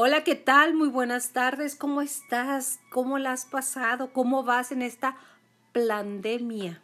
Hola, ¿qué tal? Muy buenas tardes. ¿Cómo estás? ¿Cómo la has pasado? ¿Cómo vas en esta pandemia?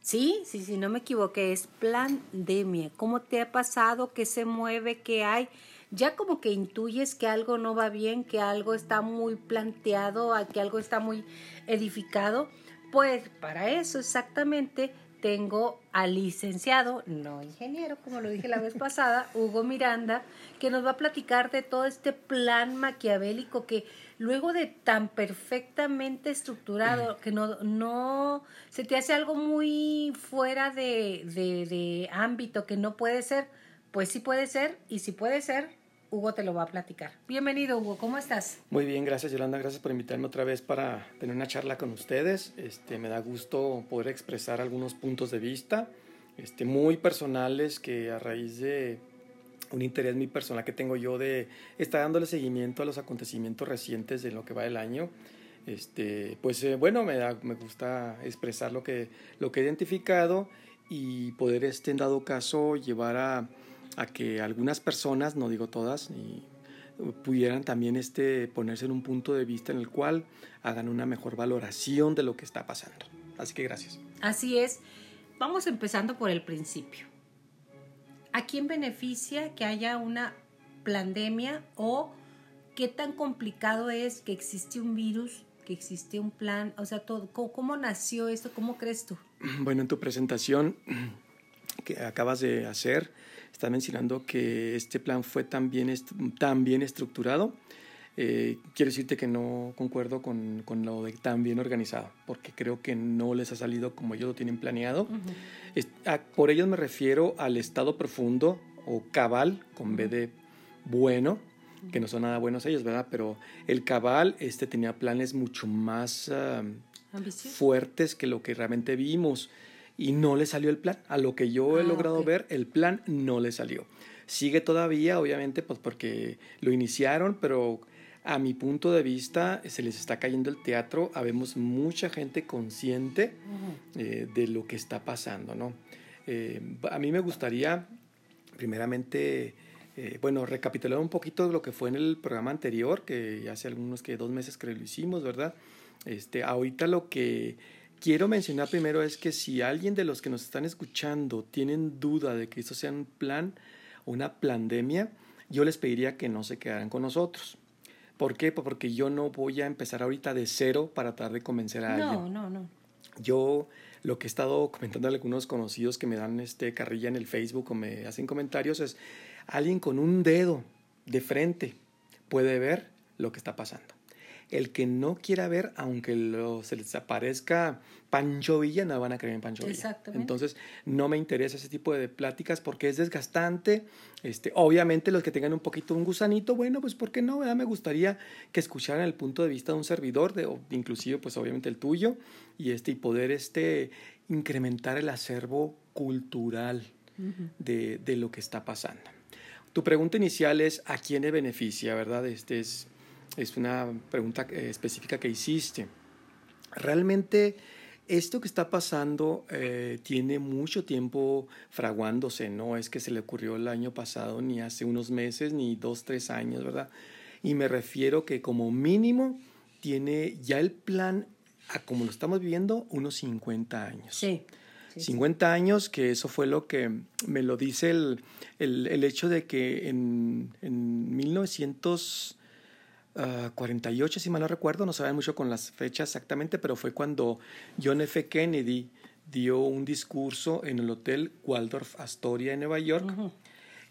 Sí, sí, sí, no me equivoqué, es pandemia. ¿Cómo te ha pasado? ¿Qué se mueve? ¿Qué hay? Ya como que intuyes que algo no va bien, que algo está muy planteado, que algo está muy edificado. Pues para eso exactamente tengo al licenciado, no ingeniero, como lo dije la vez pasada, Hugo Miranda, que nos va a platicar de todo este plan maquiavélico que luego de tan perfectamente estructurado, que no, no se te hace algo muy fuera de, de, de ámbito, que no puede ser, pues sí puede ser, y si puede ser, Hugo te lo va a platicar. Bienvenido, Hugo, ¿cómo estás? Muy bien, gracias, Yolanda. Gracias por invitarme otra vez para tener una charla con ustedes. Este, me da gusto poder expresar algunos puntos de vista este, muy personales que a raíz de un interés muy personal que tengo yo de estar dándole seguimiento a los acontecimientos recientes de lo que va del año. Este, pues eh, bueno, me, da, me gusta expresar lo que, lo que he identificado y poder, este, en dado caso, llevar a, a que algunas personas, no digo todas, pudieran también este, ponerse en un punto de vista en el cual hagan una mejor valoración de lo que está pasando. Así que gracias. Así es. Vamos empezando por el principio. ¿A quién beneficia que haya una pandemia o qué tan complicado es que existe un virus, que existe un plan? O sea, todo, ¿cómo, cómo nació esto? ¿Cómo crees tú? Bueno, en tu presentación que acabas de hacer, está mencionando que este plan fue tan bien, tan bien estructurado. Eh, quiero decirte que no concuerdo con, con, lo de tan bien organizado, porque creo que no les ha salido como ellos lo tienen planeado. por ellos me refiero al estado profundo o cabal, con B de bueno, que no son nada buenos ellos, ¿verdad? Pero el cabal este, tenía planes mucho más uh, fuertes que lo que realmente vimos y no le salió el plan. A lo que yo he ah, logrado ver, el plan no le salió. Sigue todavía, obviamente, pues porque lo iniciaron, pero a mi punto de vista se les está cayendo el teatro. Habemos mucha gente consciente eh, de lo que está pasando, ¿no? Eh, a mí me gustaría, primeramente, eh, bueno, recapitular un poquito lo que fue en el programa anterior, que hace algunos que dos meses que lo hicimos, ¿verdad? Este, ahorita lo que quiero mencionar primero es que si alguien de los que nos están escuchando tienen duda de que esto sea un plan o una pandemia, yo les pediría que no se quedaran con nosotros. ¿Por qué? Pues porque yo no voy a empezar ahorita de cero para tratar de convencer a alguien. No, no, no. Yo lo que he estado comentando a algunos conocidos que me dan este carrilla en el Facebook o me hacen comentarios es alguien con un dedo de frente puede ver lo que está pasando. El que no quiera ver, aunque lo, se les aparezca Pancho Villa, no van a creer en Pancho Villa. Entonces, no me interesa ese tipo de pláticas porque es desgastante. Este, obviamente, los que tengan un poquito un gusanito, bueno, pues, ¿por qué no? Me gustaría que escucharan el punto de vista de un servidor, de, inclusive, pues, obviamente, el tuyo, y, este, y poder este, incrementar el acervo cultural de, de lo que está pasando. Tu pregunta inicial es ¿a quién le beneficia, verdad? Este es es una pregunta eh, específica que hiciste. Realmente esto que está pasando eh, tiene mucho tiempo fraguándose, no es que se le ocurrió el año pasado, ni hace unos meses, ni dos, tres años, ¿verdad? Y me refiero que como mínimo tiene ya el plan, a como lo estamos viviendo, unos 50 años. Sí. 50 años, que eso fue lo que me lo dice el, el, el hecho de que en, en 1900 48, si mal no recuerdo, no saben mucho con las fechas exactamente, pero fue cuando John F. Kennedy dio un discurso en el Hotel Waldorf Astoria en Nueva York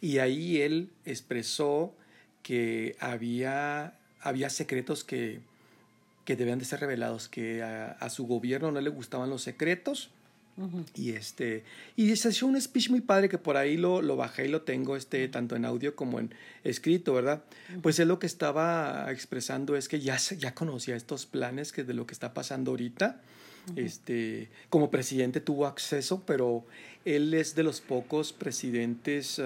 y ahí él expresó que había, había secretos que, que debían de ser revelados, que a, a su gobierno no le gustaban los secretos y este y se hizo un speech muy padre que por ahí lo, lo bajé y lo tengo este tanto en audio como en escrito, ¿verdad? Pues él lo que estaba expresando es que ya ya conocía estos planes que de lo que está pasando ahorita. Este, como presidente tuvo acceso, pero él es de los pocos presidentes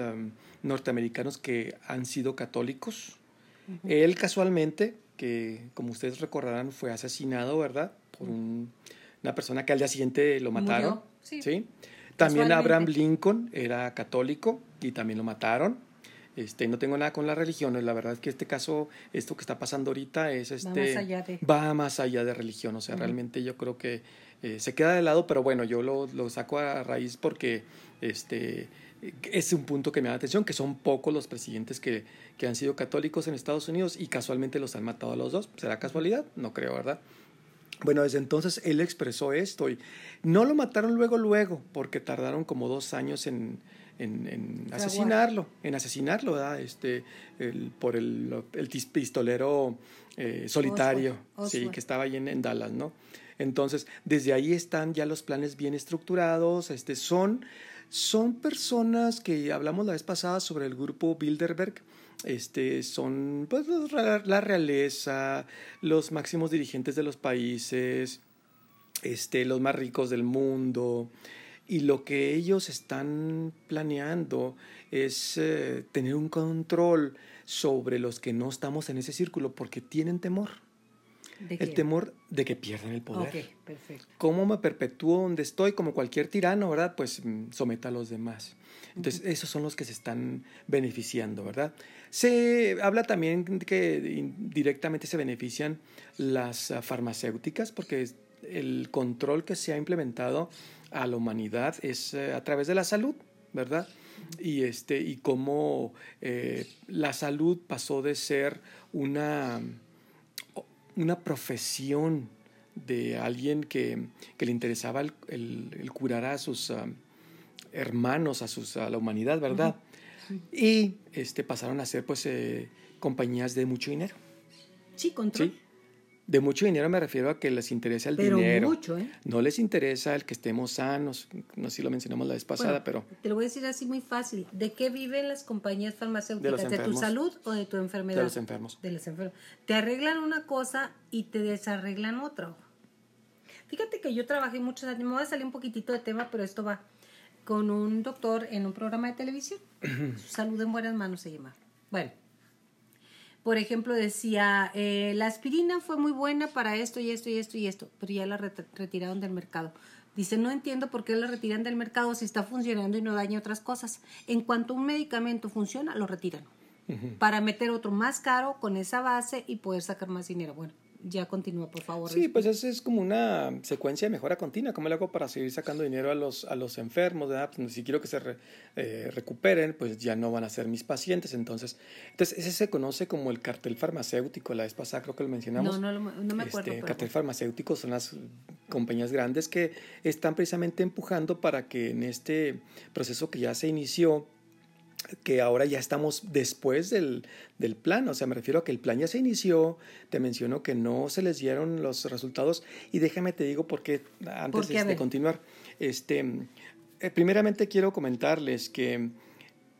norteamericanos que han sido católicos. Él casualmente, que como ustedes recordarán, fue asesinado, ¿verdad? Por un una persona que al día siguiente lo mataron. Sí. También Abraham Lincoln era católico y también lo mataron. Este, no tengo nada con la religión, la verdad es que este caso, esto que está pasando ahorita es este va más allá de, va más allá de religión, o sea, realmente yo creo que eh, se queda de lado, pero bueno, yo lo, lo saco a raíz porque este es un punto que me da atención, que son pocos los presidentes que, que han sido católicos en Estados Unidos y casualmente los han matado a los dos. ¿Será casualidad? No creo, ¿verdad? Bueno, desde entonces él expresó esto y no lo mataron luego, luego, porque tardaron como dos años en, en, en asesinarlo, en asesinarlo, ¿verdad? Este, el, por el, el pistolero eh, solitario, Oswald, Oswald. sí, que estaba ahí en, en, Dallas, ¿no? Entonces, desde ahí están ya los planes bien estructurados, este, son, son personas que hablamos la vez pasada sobre el grupo Bilderberg, este, son pues, la realeza, los máximos dirigentes de los países, este, los más ricos del mundo. Y lo que ellos están planeando es eh, tener un control sobre los que no estamos en ese círculo porque tienen temor. el temor de que pierdan el poder. Okay, perfecto. ¿Cómo me perpetúo donde estoy? Como cualquier tirano, ¿verdad? Pues someta a los demás. Entonces, esos son los que se están beneficiando, ¿verdad? Se habla también que directamente se benefician las farmacéuticas porque el control que se ha implementado a la humanidad es eh, a través de la salud, ¿verdad? Y, este, y cómo eh, la salud pasó de ser una, una profesión de alguien que, que le interesaba el, curar a sus uh, hermanos, a, sus, a la humanidad, ¿verdad? Uh -huh. Y este, pasaron a ser pues eh, compañías de mucho dinero. Sí, control. ¿Sí? De mucho dinero me refiero a que les interesa el pero dinero. Mucho, ¿eh? No les interesa el que estemos sanos. No sé si lo mencionamos la vez pasada, bueno, pero. Te lo voy a decir así muy fácil. ¿De qué viven las compañías farmacéuticas? ¿De, ¿De tu salud o de tu enfermedad? De los enfermos. De los enfermos. Te arreglan una cosa y te desarreglan otra. Fíjate que yo trabajé muchos años. Me voy a salir un poquitito de tema, pero esto va. Con un doctor en un programa de televisión. salud en buenas manos se llama. Bueno por ejemplo, decía, eh, la aspirina fue muy buena para esto y esto y esto y esto, pero ya la ret retiraron del mercado. Dice, no entiendo por qué la retiran del mercado si está funcionando y no daña otras cosas. En cuanto un medicamento funciona, lo retiran. Uh -huh. Para meter otro más caro con esa base y poder sacar más dinero. Bueno, ya continúa, por favor. Sí, pues eso es como una secuencia de mejora continua. ¿Cómo le hago para seguir sacando dinero a los, a los enfermos? Pues, si quiero que se re, eh, recuperen, pues ya no van a ser mis pacientes. Entonces, entonces, ese se conoce como el cartel farmacéutico. La vez pasada creo que lo mencionamos. No, no, no me acuerdo. Este, cartel farmacéutico son las compañías grandes que están precisamente empujando para que en este proceso que ya se inició, que ahora ya estamos después del, del, plan, o sea, me refiero a que el plan ya se inició, te menciono que no se les dieron los resultados y déjame te digo por qué antes ¿Por qué? de, de continuar. Este, eh, primeramente quiero comentarles que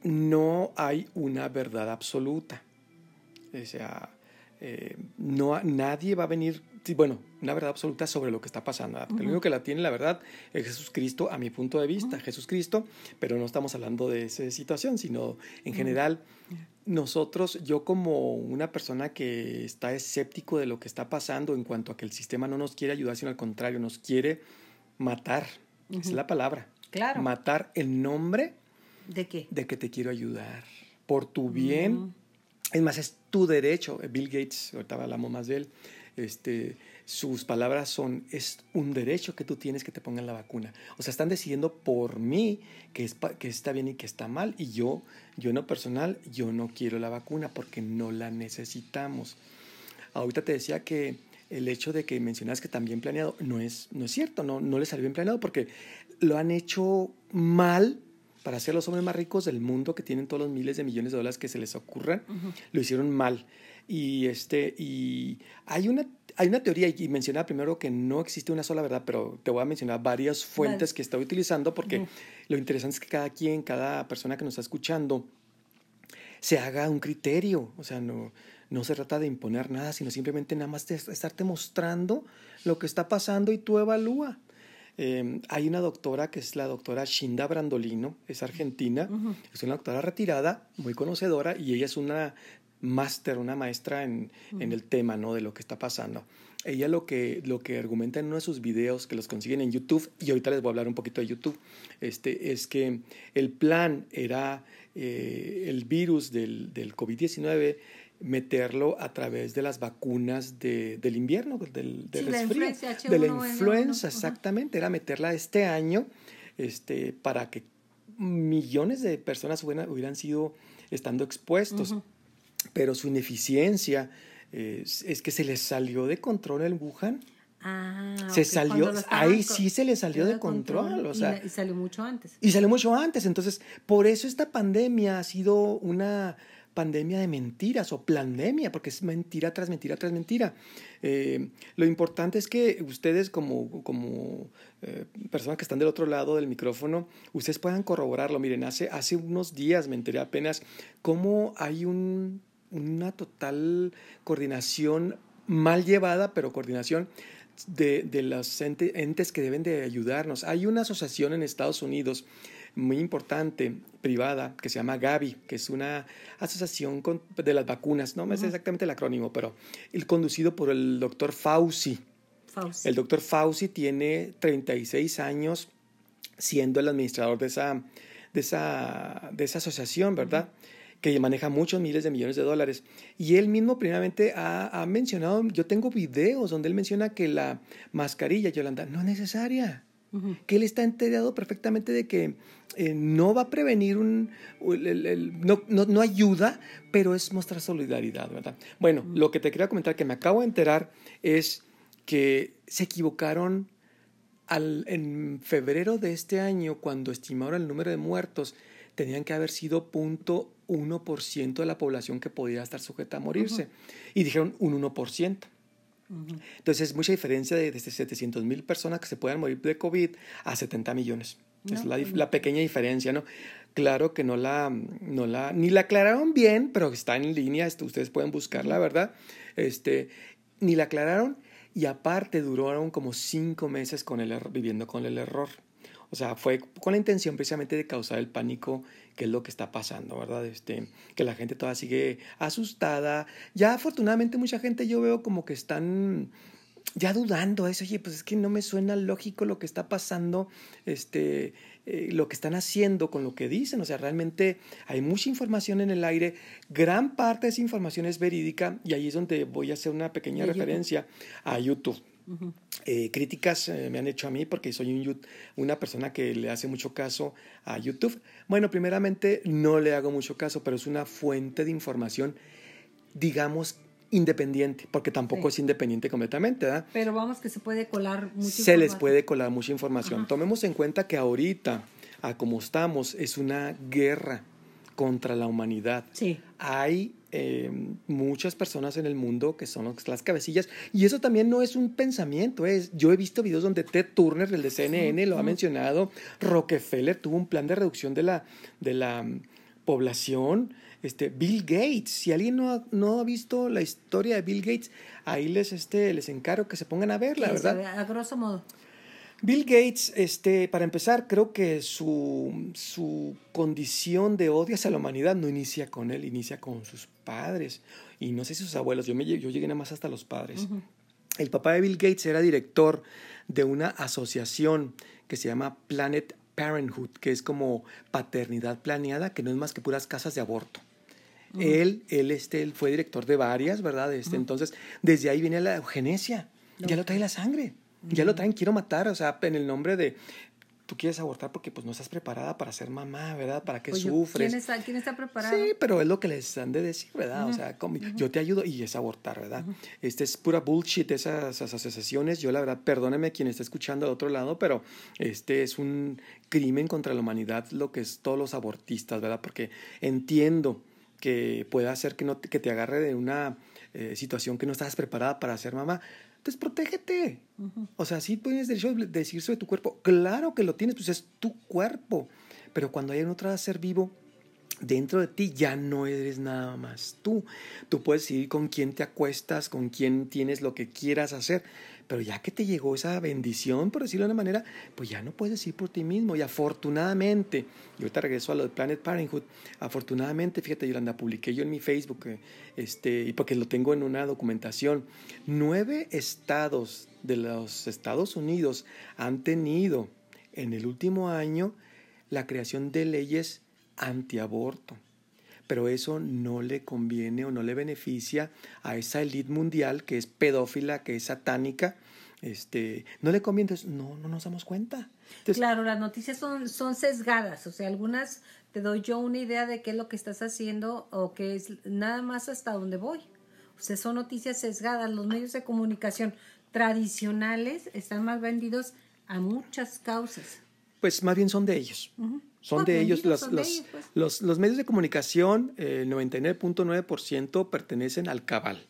no hay una verdad absoluta, o sea, eh, no, nadie va a venir, bueno, una verdad absoluta sobre lo que está pasando. Uh -huh. El único que la tiene, la verdad, es Jesús Cristo, a mi punto de vista, uh -huh. Jesús Cristo, pero no estamos hablando de esa situación, sino en general, uh -huh. nosotros, yo como una persona que está escéptico de lo que está pasando en cuanto a que el sistema no nos quiere ayudar, sino al contrario, nos quiere matar, esa es la palabra. Claro. Matar en nombre de qué? De que te quiero ayudar, por tu bien. Es más, es tu derecho. Bill Gates, ahorita hablamos más de él, este, sus palabras son, es un derecho que tú tienes que te pongan la vacuna. O sea, están decidiendo por mí que, es, que está bien y que está mal. Y yo, yo en lo personal, yo no quiero la vacuna porque no la necesitamos. Ahorita te decía que el hecho de que mencionas que también planeado no es, no es cierto, no, no les salió bien planeado porque lo han hecho mal para ser los hombres más ricos del mundo que tienen todos los miles de millones de dólares que se les ocurran, uh -huh. lo hicieron mal. Y, este, y hay, una, hay una teoría, y mencionaba primero que no existe una sola verdad, pero te voy a mencionar varias fuentes vale. que estoy utilizando porque uh -huh. lo interesante es que cada quien, cada persona que nos está escuchando, se haga un criterio. O sea, no, no se trata de imponer nada, sino simplemente nada más de estarte mostrando lo que está pasando y tú evalúa. Eh, hay una doctora que es la doctora Shinda Brandolino, es argentina, uh -huh. es una doctora retirada, muy conocedora, y ella es una máster, una maestra en, uh -huh. en, el tema ¿no? de lo que está pasando. ella lo que, lo que argumenta en uno de sus videos que los consiguen en YouTube, y ahorita les voy a hablar un poquito de YouTube, este, es que el plan era eh, el virus del, del COVID-19 meterlo a través de las vacunas de, del invierno, del, del resfrío, de la influenza, exactamente, era meterla este año este, para que millones de personas hubieran, hubieran sido estando expuestos, pero su ineficiencia es, que se les salió de control el Wuhan. Ah, se salió, ahí sí se le salió de control, o sea, y, salió mucho antes. Y salió mucho antes, entonces, por eso esta pandemia ha sido una pandemia de mentiras o pandemia, porque es mentira tras mentira tras mentira. Eh, lo importante es que ustedes como, como eh, personas que están del otro lado del micrófono, ustedes puedan corroborarlo. Miren, hace, hace unos días me enteré apenas cómo hay un una total coordinación mal llevada, pero coordinación de, de los entes que deben de ayudarnos. Hay una asociación en Estados Unidos muy importante, privada, que se llama Gavi, que es una asociación de las vacunas, no me sé exactamente el acrónimo, pero el conducido por el doctor Fauci. Fauci. El doctor Fauci tiene 36 años siendo el administrador de esa, de esa, de esa asociación, ¿verdad? Que maneja muchos miles de millones de dólares. Y él mismo primeramente ha, mencionado, yo tengo videos donde él menciona que la mascarilla, Yolanda, no es necesaria. Que él está enterado perfectamente de que eh, no va a prevenir un... no, no, ayuda, pero es mostrar solidaridad, ¿verdad? Bueno, lo que te quería comentar que me acabo de enterar es que se equivocaron al, en febrero de este año, cuando estimaron el número de muertos, tenían que haber sido punto 1% de la población que podía estar sujeta a morirse. Y dijeron un 1%. Entonces es mucha diferencia de desde 700 mil personas que se puedan morir de COVID a 70 millones. es la, pues la, pequeña diferencia, ¿no? Claro que no la, no la, ni la aclararon bien, pero está en línea, esto, ustedes pueden buscarla, ¿verdad? Este, ni la aclararon y aparte duraron como cinco meses con el, viviendo con el error. O sea, fue con la intención precisamente de causar el pánico, que es lo que está pasando, ¿verdad? Este, que la gente todavía sigue asustada. Ya afortunadamente mucha gente yo veo como que están ya dudando eso, oye, pues es que no me suena lógico lo que está pasando, este, eh, lo que están haciendo con lo que dicen, o sea, realmente hay mucha información en el aire, gran parte de esa información es verídica y ahí es donde voy a hacer una pequeña referencia a YouTube. Eh, críticas eh, me han hecho a mí porque soy un, una persona que le hace mucho caso a YouTube. Bueno, primeramente no le hago mucho caso, pero es una fuente de información, digamos, independiente, porque tampoco es independiente completamente, ¿verdad? Pero vamos que se puede colar mucha Se les puede colar mucha información. Tomemos en cuenta que ahorita, a como estamos, es una guerra contra la humanidad. Sí. Hay eh, muchas personas en el mundo que son las cabecillas y eso también no es un pensamiento, es yo he visto videos donde Ted Turner, el de CNN, lo ha mencionado, Rockefeller tuvo un plan de reducción de la, de la mm, población, este, Bill Gates, si alguien no ha, no ha visto la historia de Bill Gates, ahí les, este, les encargo que se pongan a verla, ¿verdad? A grosso modo. Bill Gates, este, para empezar, creo que su, su condición de odio hacia la humanidad no inicia con él, inicia con sus padres. Y no sé si sus abuelos, yo, me, yo llegué nada más hasta los padres. El papá de Bill Gates era director de una asociación que se llama Planet Parenthood, que es como paternidad planeada, que no es más que puras casas de aborto. Él, él, este, él fue director de varias, ¿verdad? Este, Entonces, desde ahí viene la eugenesia. Ya lo trae la sangre. Ya lo traen, quiero matar, o sea, en el nombre de tú quieres abortar porque pues no estás preparada para ser mamá, ¿verdad? ¿Para qué sufres? ¿quién está, ¿Quién está preparado? Sí, pero es lo que les han de decir, ¿verdad? O sea, yo te ayudo y es abortar, ¿verdad? Este es pura bullshit esas, asociaciones. Yo la verdad, perdóneme quien está escuchando al otro lado, pero este es un crimen contra la humanidad lo que es todos los abortistas, ¿verdad? Porque entiendo que pueda hacer que, no, que te agarre de una eh, situación que no estás preparada para ser mamá, entonces, protégete. O sea, sí tienes derecho a decir sobre tu cuerpo. Claro que lo tienes, pues es tu cuerpo. Pero cuando hay un otro ser vivo, dentro de ti ya no eres nada más tú. Tú puedes decidir con quién te acuestas, con quién tienes lo que quieras hacer, pero ya que te llegó esa bendición, por decirlo de una manera, pues ya no puedes decir por ti mismo. Y afortunadamente, y ahorita regreso a lo de Planet Parenthood, afortunadamente, fíjate, Yolanda, publiqué yo en mi Facebook, eh, este, y porque lo tengo en una documentación, nueve estados de los Estados Unidos han tenido en el último año la creación de leyes antiaborto pero eso no le conviene o no le beneficia a esa élite mundial que es pedófila, que es satánica, este, no le conviene, entonces no, no nos damos cuenta. claro, las noticias son, son sesgadas, o sea, algunas te doy yo una idea de qué es lo que estás haciendo o que es nada más hasta dónde voy. O sea, son noticias sesgadas. Los medios de comunicación tradicionales están más vendidos a muchas causas. Pues más bien son de ellos. Son de ellos, los, pues. los, los, medios de comunicación, el 99.9% pertenecen al cabal.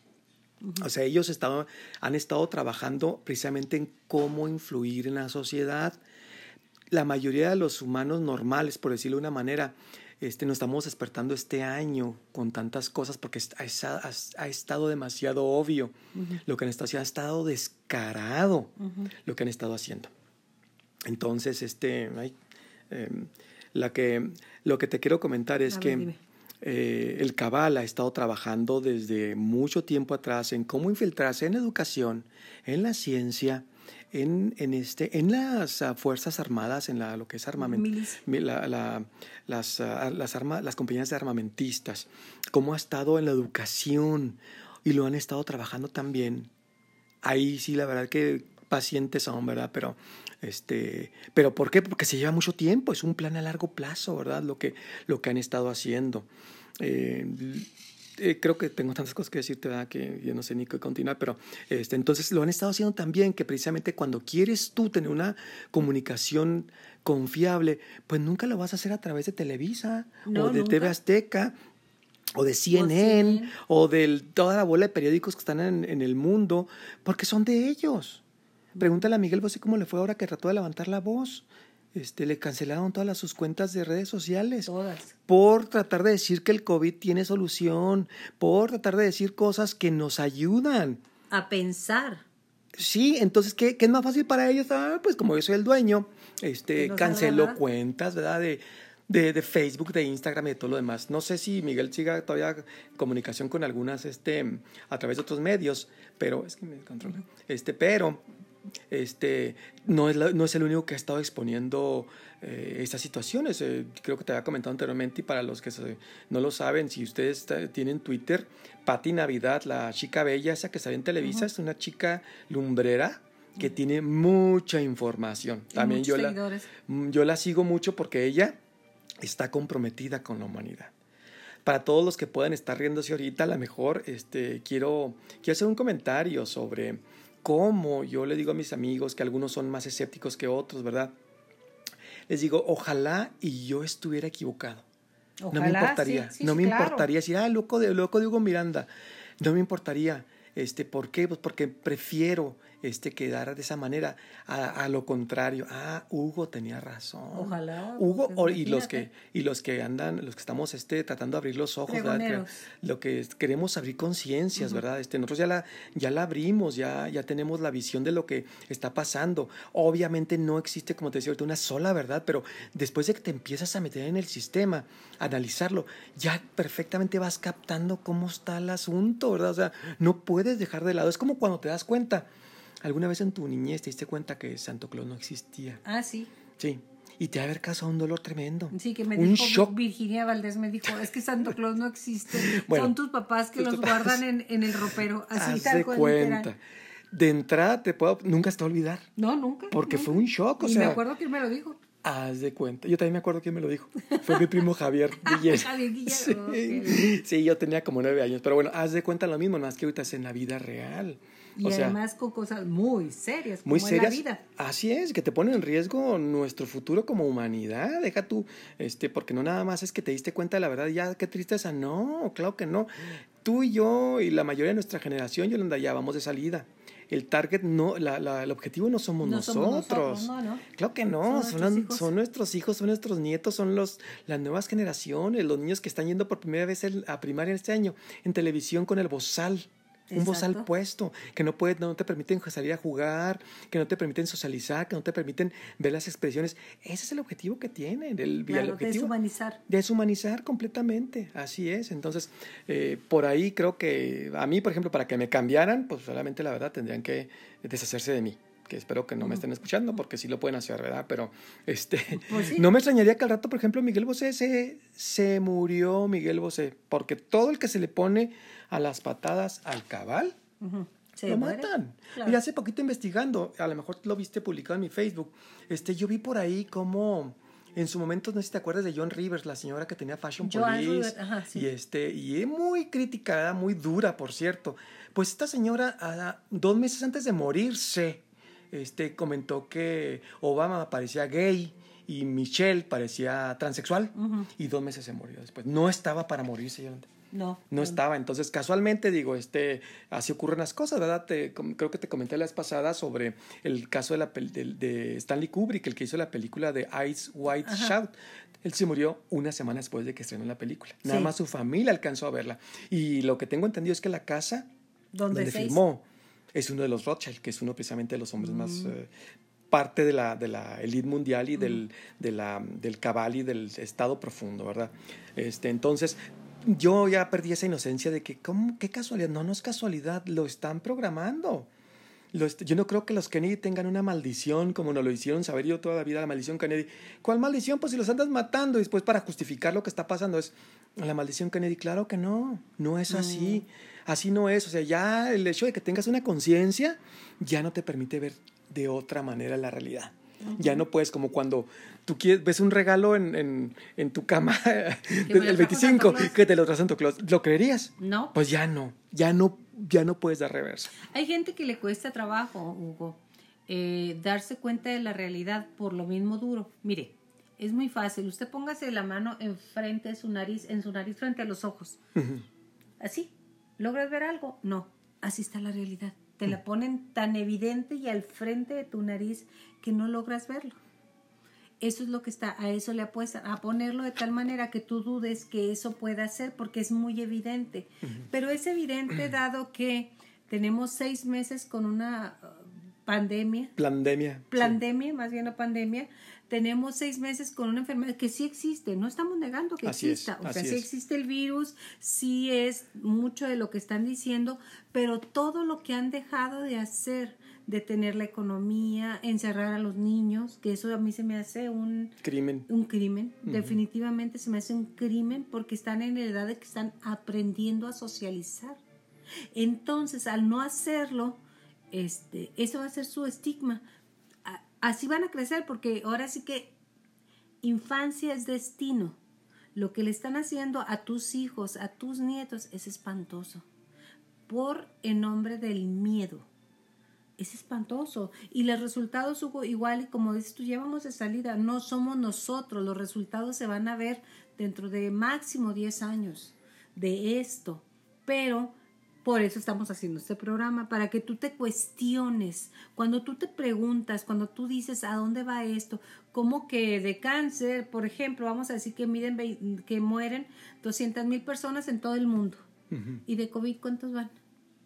O sea, ellos estado, han estado trabajando precisamente en cómo influir en la sociedad. La mayoría de los humanos normales, por decirlo de una manera, este, nos estamos despertando este año con tantas cosas porque ha, ha, estado demasiado obvio lo que han estado haciendo, ha estado descarado lo que han estado haciendo. Entonces, este, ay, em, la que, lo que te quiero comentar es que eh, el Cabal ha estado trabajando desde mucho tiempo atrás en cómo infiltrarse en educación, en la ciencia, en, en, este, en las uh, Fuerzas Armadas, en la, lo que es armamento, la, la, las, uh, las, arma, las compañías de armamentistas, cómo ha estado en la educación y lo han estado trabajando también. Ahí sí, la verdad que pacientes son, ¿verdad? Pero este, pero ¿por qué? Porque se lleva mucho tiempo, es un plan a largo plazo, ¿verdad? Lo que, lo que han estado haciendo. Eh, eh, creo que tengo tantas cosas que decirte, ¿verdad? Que yo no sé ni qué continuar, pero este, entonces lo han estado haciendo también, que precisamente cuando quieres tú tener una comunicación confiable, pues nunca lo vas a hacer a través de Televisa o de TV Azteca, o de CNN, o, de toda la bola de periódicos que están en, en, el mundo, porque son de ellos. Pregúntale a Miguel Bosé cómo le fue ahora que trató de levantar la voz. Este, le cancelaron todas las, sus cuentas de redes sociales. Todas. Por tratar de decir que el COVID tiene solución, por tratar de decir cosas que nos ayudan. A pensar. Sí, entonces, ¿qué, qué es más fácil para ellos? Ah, pues como yo soy el dueño, este, canceló cuentas, ¿verdad? De, de, de, Facebook, de Instagram y de todo lo demás. No sé si Miguel siga todavía en comunicación con algunas este, a través de otros medios, pero es que me controla. Este, pero este, no, es no es el único que ha estado exponiendo eh, estas situaciones. Eh, creo que te había comentado anteriormente y para los que no lo saben, si ustedes tienen Twitter, Patti Navidad, la chica bella, esa que sale en Televisa, es una chica lumbrera que tiene mucha información. También yo la, mm, yo la sigo mucho porque ella está comprometida con la humanidad para todos los que puedan estar riéndose ahorita, a lo mejor este, quiero, quiero hacer un comentario sobre cómo yo le digo a mis amigos que algunos son más escépticos que otros, ¿verdad? Les digo, ojalá y yo estuviera equivocado. no me importaría, no me importaría decir, ah, loco de, loco de Hugo Miranda. No me importaría. Este, ¿Por qué? Pues porque prefiero este, quedara de esa manera. A, lo contrario, ah, Hugo tenía razón. Ojalá. Hugo y los que y los que andan, los que estamos este, tratando de abrir los ojos, lo que queremos abrir conciencias, ¿verdad? Este, nosotros ya la ya la abrimos, ya ya tenemos la visión de lo que está pasando. Obviamente no existe, como te decía ahorita, una sola verdad, pero después de que te empiezas a meter en el sistema, analizarlo, ya perfectamente vas captando cómo está el asunto, ¿verdad? O sea, no puedes dejar de lado. Es como cuando te das cuenta ¿Alguna vez en tu niñez te diste cuenta que Santo Claus no existía? Ah, sí. Sí. Y te va a haber causado un dolor tremendo. Sí, que me un dijo shock. Virginia Valdés me dijo, es que Santo Claus no existe. Son tus papás que los guardan en, en, el ropero. Así Haz de cuenta. De entrada te puedo, nunca te va a olvidar. No, nunca. Porque fue un shock, o y sea. me acuerdo quién me lo dijo. Haz de cuenta. Yo también me acuerdo quién me lo dijo. Fue mi primo Javier. Javier Sí. sí, yo tenía como nueve años. Pero bueno, haz de cuenta lo mismo, más que ahorita es en la vida real. Y además con cosas muy serias, como muy serias. En la vida. Así es, que te ponen en riesgo nuestro futuro como humanidad. Deja tú, este, porque no nada más es que te diste cuenta de la verdad, ya qué tristeza. No, claro que no. Tú y yo y la mayoría de nuestra generación, Yolanda, ya vamos de salida. El target no, la, la, el objetivo no somos nosotros. Claro que no, son, son, nuestros hijos, son nuestros nietos, son los, las nuevas generaciones, los niños que están yendo por primera vez a primaria este año en televisión con el bozal un bozal puesto, que no, puede, no te permiten salir a jugar, que no te permiten socializar, que no te permiten ver las expresiones. Ese es el objetivo que tienen. El, claro, deshumanizar. Deshumanizar completamente, así es. Entonces, eh, por ahí creo que a mí, por ejemplo, para que me cambiaran, pues solamente la verdad tendrían que deshacerse de mí que espero que no me estén escuchando porque sí lo pueden hacer, ¿verdad? Pero este pues no me extrañaría que al rato, por ejemplo, Miguel Bosé se, se murió, Miguel Bosé, porque todo el que se le pone a las patadas al cabal, lo matan. Y hace poquito investigando, a lo mejor lo viste publicado en mi Facebook, este, yo vi por ahí como en su momento, no sé si te acuerdas de John Rivers, la señora que tenía Fashion Police. Y este, y es muy criticada, muy dura, por cierto. Pues esta señora, dos meses antes de morirse, este, comentó que Obama parecía gay y Michelle parecía transexual. Y dos meses se murió después. No estaba para morirse, no. No estaba. Entonces, casualmente, digo, este, así ocurren las cosas, ¿verdad? Te, creo que te comenté la vez pasada sobre el caso de, la, de, Stanley Kubrick, el que hizo la película de Ice White Shout. Él se murió una semana después de que estrenó la película. Nada más su familia alcanzó a verla. Y lo que tengo entendido es que la casa donde, filmó es uno de los Rothschild, que es uno precisamente de los hombres más... Mm. Eh, parte de la, de la elite mundial y del, de la, del cabal y del estado profundo, ¿verdad? Este, entonces, yo ya perdí esa inocencia de que, ¿cómo? ¿Qué casualidad? No, no es casualidad, lo están programando. yo no creo que los Kennedy tengan una maldición como nos lo hicieron saber yo toda la vida, la maldición Kennedy. ¿Cuál maldición? Pues si los andas matando y después para justificar lo que está pasando es la maldición Kennedy. Claro que no, no es así. Así no es. O sea, ya el hecho de que tengas una conciencia ya no te permite ver de otra manera la realidad. Ya no puedes, como cuando tú quieres, ves un regalo en, en, en tu cama el 25 que te lo traes en tu closet. ¿Lo creerías? No. Pues ya no, ya no, ya no puedes dar reversa. Hay gente que le cuesta trabajo, Hugo, eh, darse cuenta de la realidad por lo mismo duro. Mire, es muy fácil. Usted póngase la mano enfrente de su nariz, en su nariz frente a los ojos. Así. ¿Logras ver algo? No. Así está la realidad. Te la ponen tan evidente y al frente de tu nariz que no logras verlo. Eso es lo que está, a eso le apuestan, a ponerlo de tal manera que tú dudes que eso pueda ser porque es muy evidente. Pero es evidente dado que tenemos seis meses con una pandemia. Pandemia. Pandemia, más bien una pandemia. Tenemos seis meses con una enfermedad que sí existe, no estamos negando que exista. o sea, sí existe el virus, sí es mucho de lo que están diciendo, pero todo lo que han dejado de hacer detener la economía, encerrar a los niños, que eso a mí se me hace un crimen. Un crimen, definitivamente se me hace un crimen porque están en la edad de que están aprendiendo a socializar. Entonces, al no hacerlo, este, eso va a ser su estigma. Así van a crecer porque ahora sí que infancia es destino. Lo que le están haciendo a tus hijos, a tus nietos, es espantoso. Por en nombre del miedo es espantoso. Y los resultados, Hugo, igual, y como dices tú, llevamos de salida, no somos nosotros, los resultados se van a ver dentro de máximo 10 años de esto. Pero por eso estamos haciendo este programa, para que tú te cuestiones. Cuando tú te preguntas, cuando tú dices, ¿a dónde va esto? Como que de cáncer, por ejemplo, vamos a decir que, miden, que mueren 200 mil personas en todo el mundo. ¿Y de COVID cuántos van?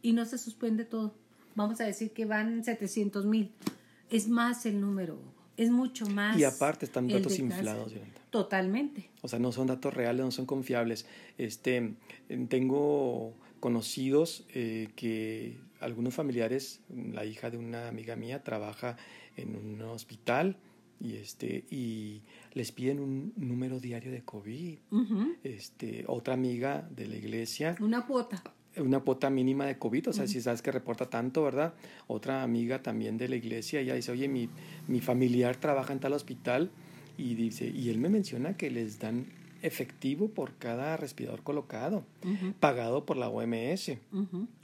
Y no se suspende todo vamos a decir que van 700 mil. Es más el número, es mucho más. Y aparte están datos inflados. Totalmente. O sea, no son datos reales, no son confiables. Este, tengo conocidos eh, que algunos familiares, la hija de una amiga mía trabaja en un hospital y este y les piden un número diario de COVID. Este, otra amiga de la iglesia. Una cuota una cuota mínima de COVID, o sea, si sabes que reporta tanto, ¿verdad? Otra amiga también de la iglesia, ella dice, oye, mi, mi familiar trabaja en tal hospital y dice, y él me menciona que les dan efectivo por cada respirador colocado, pagado por la OMS.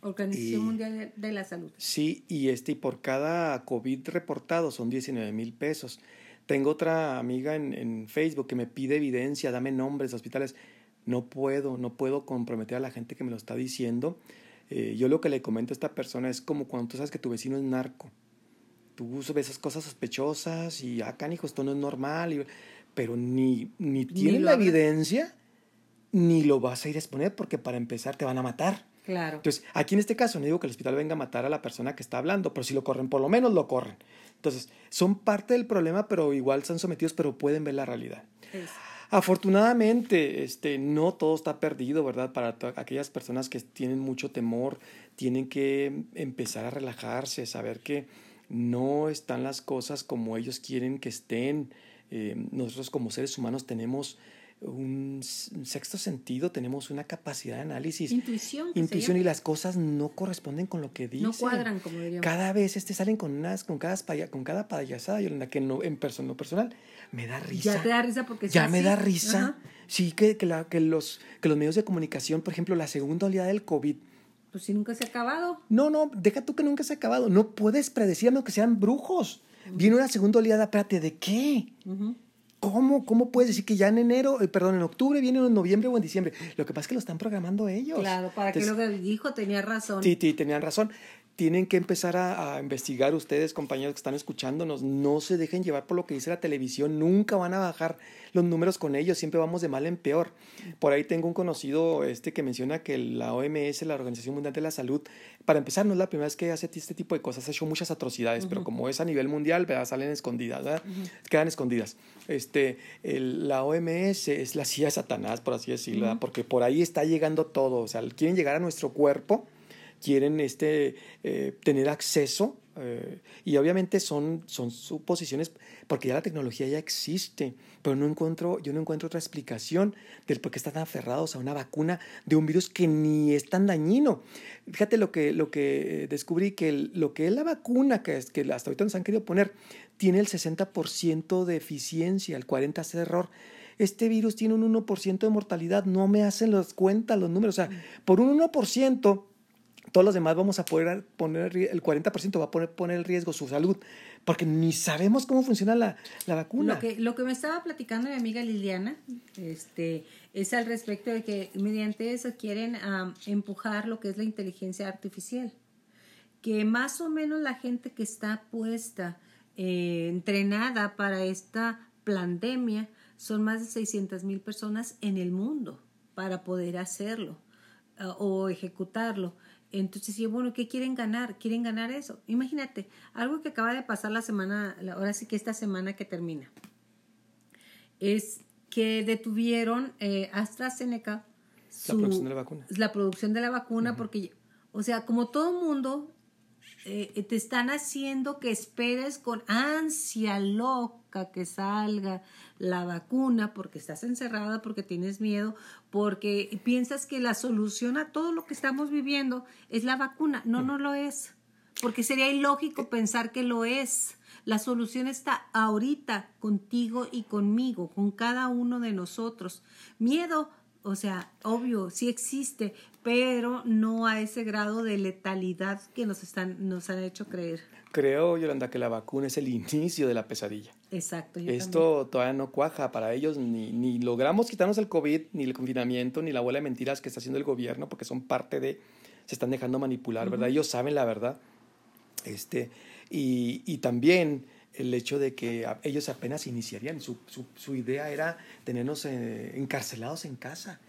Organización Mundial de la Salud. Sí, y este, y por cada COVID reportado son 19 mil pesos. Tengo otra amiga en, en Facebook que me pide evidencia, dame nombres hospitales no puedo, no puedo comprometer a la gente que me lo está diciendo. Eh, yo lo que le comento a esta persona es como cuando tú sabes que tu vecino es narco. Tú ves esas cosas sospechosas y acá, ah, hijo, esto no es normal, pero ni, ni tienen la evidencia ni lo vas a ir a exponer porque para empezar te van a matar. Claro. Entonces, aquí en este caso no digo que el hospital venga a matar a la persona que está hablando, pero si lo corren, por lo menos lo corren. Entonces, son parte del problema, pero igual están sometidos, pero pueden ver la realidad. Afortunadamente, este, no todo está perdido, ¿verdad? Para aquellas personas que tienen mucho temor, tienen que empezar a relajarse, saber que no están las cosas como ellos quieren que estén. Eh, nosotros como seres humanos tenemos un sexto sentido, tenemos una capacidad de análisis. Intuición. Intuición y las cosas no corresponden con lo que dicen. No cuadran, como diríamos. Cada vez este salen con unas, con cada, con cada payasada, Yolanda, que no, en persona, personal, me da risa. Ya te da risa porque Ya me da risa. Sí, que, que, la, que, los, que los medios de comunicación, por ejemplo, la segunda oleada del COVID, pues si nunca se ha acabado. No, no, deja tú que nunca se ha acabado. No puedes predecir que sean brujos. Viene una segunda oleada, espérate, ¿de qué? ¿Cómo? ¿Cómo puedes decir que ya en enero, eh, perdón, en octubre viene en noviembre o en diciembre? Lo que pasa es que lo están programando ellos. Claro, para que lo que dijo tenía razón. Sí, sí, tenían razón tienen que empezar a, investigar ustedes, compañeros que están escuchándonos. No se dejen llevar por lo que dice la televisión. Nunca van a bajar los números con ellos. Siempre vamos de mal en peor. Por ahí tengo un conocido este que menciona que la OMS, la Organización Mundial de la Salud, para empezar, no es la primera vez que hace este tipo de cosas. Ha hecho muchas atrocidades, pero como es a nivel mundial, salen escondidas, quedan escondidas. Este, la OMS es la CIA de Satanás, por así decirlo, porque por ahí está llegando todo. O sea, quieren llegar a nuestro cuerpo quieren este, eh, tener acceso eh, y obviamente son, son suposiciones porque ya la tecnología ya existe, pero no encuentro, yo no encuentro otra explicación del por qué están aferrados a una vacuna de un virus que ni es tan dañino. Fíjate lo que, lo que descubrí, que lo que es la vacuna, que, es, que hasta ahorita nos han querido poner, tiene el 60% de eficiencia, el 40% es error este virus tiene un 1% de mortalidad, no me hacen las cuentas, los números, o sea, por un 1% todos los demás vamos a poder poner, el 40% va a poner, poner en riesgo su salud, porque ni sabemos cómo funciona la, la vacuna. Lo que, lo que me estaba platicando mi amiga Liliana este, es al respecto de que mediante eso quieren empujar lo que es la inteligencia artificial, que más o menos la gente que está puesta, eh, entrenada para esta pandemia, son más de 600 mil personas en el mundo para poder hacerlo ah, o ejecutarlo. Entonces, sí, bueno, ¿qué quieren ganar? Quieren ganar eso. Imagínate, algo que acaba de pasar la semana, ahora sí que esta semana que termina, es que detuvieron eh, AstraZeneca la producción de la vacuna. La producción de la vacuna, porque, o sea, como todo mundo eh, te están haciendo que esperes con ansia loca que salga la vacuna porque estás encerrada, porque tienes miedo, porque piensas que la solución a todo lo que estamos viviendo es la vacuna. No, no lo es, porque sería ilógico pensar que lo es. La solución está ahorita contigo y conmigo, con cada uno de nosotros. Miedo, o sea, obvio, sí existe, pero no a ese grado de letalidad que nos, están, nos han hecho creer. Creo, Yolanda, que la vacuna es el inicio de la pesadilla. Exacto. Esto todavía no cuaja para ellos, ni, ni logramos quitarnos el COVID, ni el confinamiento, ni la bola de mentiras que está haciendo el gobierno, porque son parte de, se están dejando manipular, ¿verdad? Ellos saben la verdad. Este, y, y también el hecho de que ellos apenas iniciarían. Su, su, su idea era tenernos eh, encarcelados en casa.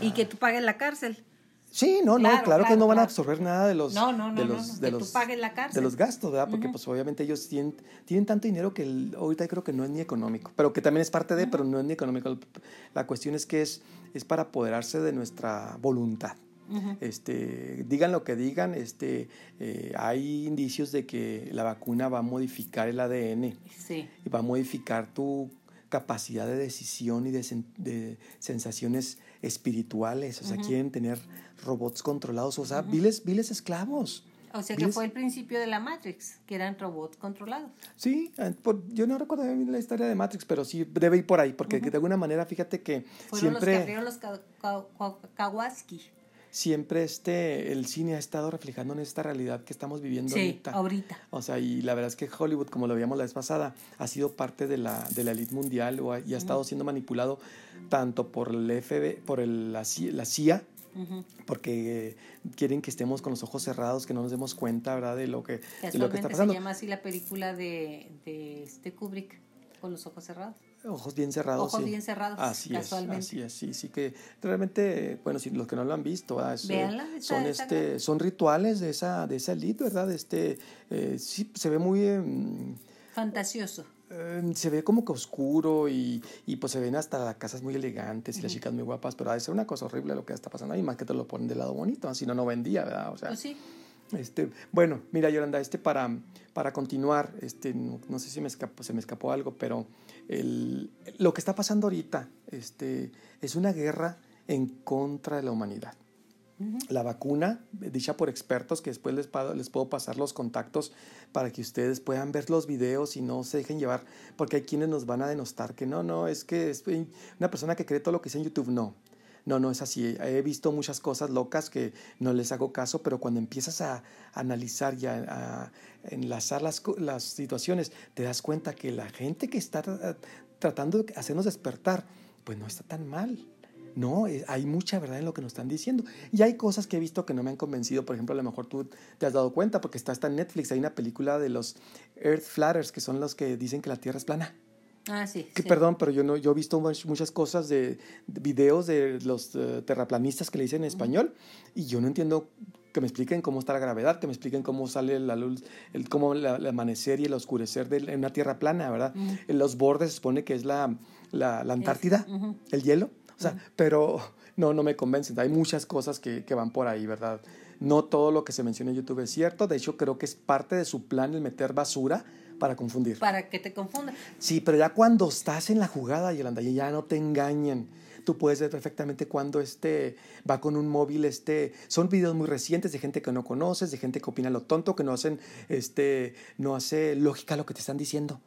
y que tú pagues la cárcel. Sí, no, no, claro, que no van a absorber nada de los, no, no, de los, de los, la cárcel. de los gastos, ¿verdad? Porque pues obviamente ellos tienen, tienen tanto dinero que ahorita creo que no es ni económico, pero que también es parte de, pero no es ni económico. La cuestión es que es, es para apoderarse de nuestra voluntad este, digan lo que digan, este, eh, hay indicios de que la vacuna va a modificar el ADN y va a modificar tu capacidad de decisión y de, sensaciones espirituales. O sea, quieren tener robots controlados, o sea, viles, viles esclavos. O sea, que fue el principio de la Matrix, que eran robots controlados. Sí, ah, yo no recuerdo bien la historia de Matrix, pero sí debe ir por ahí, porque de alguna manera, fíjate que Fueron siempre... los que abrieron los Kawasaki siempre este, el cine ha estado reflejando en esta realidad que estamos viviendo sí, ahorita. O sea, y la verdad es que Hollywood, como lo veíamos la vez pasada, ha sido parte de la, de la elite mundial o y ha estado siendo manipulado tanto por el FB, por el, la, CIA porque quieren que estemos con los ojos cerrados, que no nos demos cuenta, ¿verdad? De lo que, de lo que está pasando. se llama así la película de, de este Kubrick, con los ojos cerrados. Ojos bien cerrados. Ojos bien cerrados. Así casualmente. es, así es, sí, sí que realmente, bueno, si los que no lo han visto, son este, son rituales de esa, de esa elite, ¿verdad? Este, eh, sí, se ve muy em, fantasioso. Em, se ve como que oscuro y, y, pues se ven hasta casas muy elegantes y las chicas muy guapas, pero ha de ser una cosa horrible lo que está pasando ahí, más que te lo ponen del lado bonito, si no, no vendía, ¿verdad? O sea, pues sí. Este, bueno, mira Yolanda, este para, para continuar, este, no, sé si me escapó, se me escapó algo, pero el, lo que está pasando ahorita este, es una guerra en contra de la humanidad. La vacuna, dicha por expertos, que después les, les puedo pasar los contactos para que ustedes puedan ver los videos y no se dejen llevar, porque hay quienes nos van a denostar que no, no, es que es una persona que cree todo lo que dice en YouTube, no. No, no es así. He visto muchas cosas locas que no les hago caso, pero cuando empiezas a analizar y a, enlazar las, las situaciones, te das cuenta que la gente que está tratando de hacernos despertar, pues no está tan mal. No, eh, hay mucha verdad en lo que nos están diciendo. Y hay cosas que he visto que no me han convencido. Por ejemplo, a lo mejor tú te has dado cuenta porque está hasta en Netflix. Hay una película de los Earth Flatters, que son los que dicen que la Tierra es plana. Ah, sí. Que, Perdón, pero yo no, yo he visto muchas cosas de, videos de los eh, terraplanistas que le dicen en español y yo no entiendo que me expliquen cómo está la gravedad, que me expliquen cómo sale la luz, el, cómo el amanecer y el oscurecer de, en una tierra plana, ¿verdad? En los bordes se supone que es la, la, Antártida, el hielo, o sea, pero no, no me convencen. Hay muchas cosas que, que van por ahí, ¿verdad? No todo lo que se menciona en YouTube es cierto, de hecho creo que es parte de su plan el meter basura para confundir. Para que te confunda. Sí, pero ya cuando estás en la jugada, Yolanda, ya no te engañen. Tú puedes ver perfectamente cuando este va con un móvil, este, son videos muy recientes de gente que no conoces, de gente que opina lo tonto, que no hacen, este, no hace lógica lo que te están diciendo.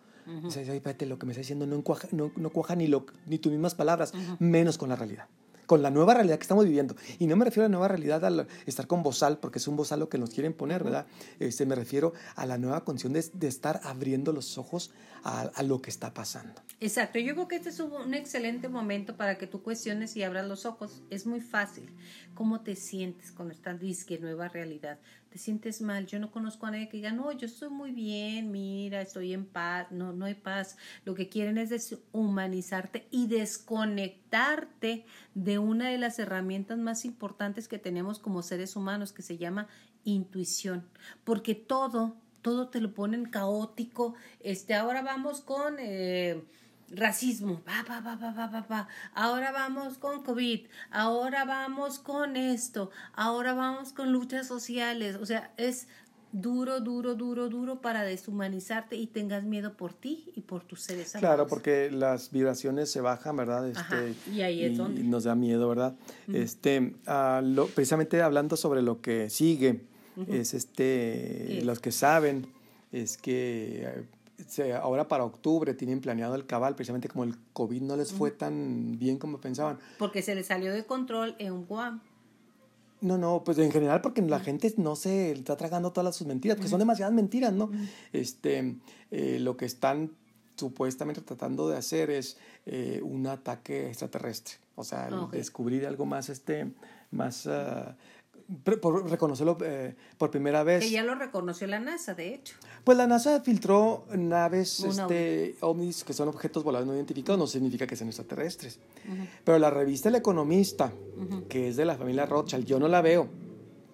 O sea, espérate, lo que me está diciendo no, cuaja, no, no cuaja ni, lo, ni tus mismas palabras, menos con la realidad con la nueva realidad que estamos viviendo. Y no me refiero a la nueva realidad al estar con bozal, porque es un bozal lo que nos quieren poner, ¿verdad? Este, me refiero a la nueva condición de, de estar abriendo los ojos a, a, lo que está pasando. Exacto, yo creo que este es un excelente momento para que tú cuestiones y abras los ojos. Es muy fácil. ¿Cómo te sientes con esta disque nueva realidad? ¿Te sientes mal? Yo no conozco a nadie que diga, no, yo estoy muy bien, mira, estoy en paz. No, no hay paz. Lo que quieren es deshumanizarte y desconectarte de una de las herramientas más importantes que tenemos como seres humanos, que se llama intuición. Porque todo, todo te lo ponen caótico. Este, ahora vamos con... Eh, racismo, va, va, va, va, va, va, ahora vamos con COVID, ahora vamos con esto, ahora vamos con luchas sociales, o sea, es duro, duro, duro, duro para deshumanizarte y tengas miedo por ti y por tus seres amados. Claro, porque las vibraciones se bajan, ¿verdad? Este, y ahí es donde. nos da miedo, ¿verdad? Este, uh, lo, precisamente hablando sobre lo que sigue, es este, los que saben, es que ahora para octubre tienen planeado el cabal, precisamente como el COVID no les fue tan bien como pensaban. Porque se les salió de control en Guam. No, no, pues en general porque la gente no se está tragando todas sus mentiras, porque son demasiadas mentiras, ¿no? Este, eh, lo que están supuestamente tratando de hacer es eh, un ataque extraterrestre, o sea, descubrir algo más, este, más ah, por reconocerlo eh, por primera vez. Que ya lo reconoció la NASA, de hecho. Pues la NASA filtró naves este, ovnis, que son objetos voladores no identificados, no significa que sean extraterrestres. Pero la revista El Economista, que es de la familia Rothschild, yo no la veo,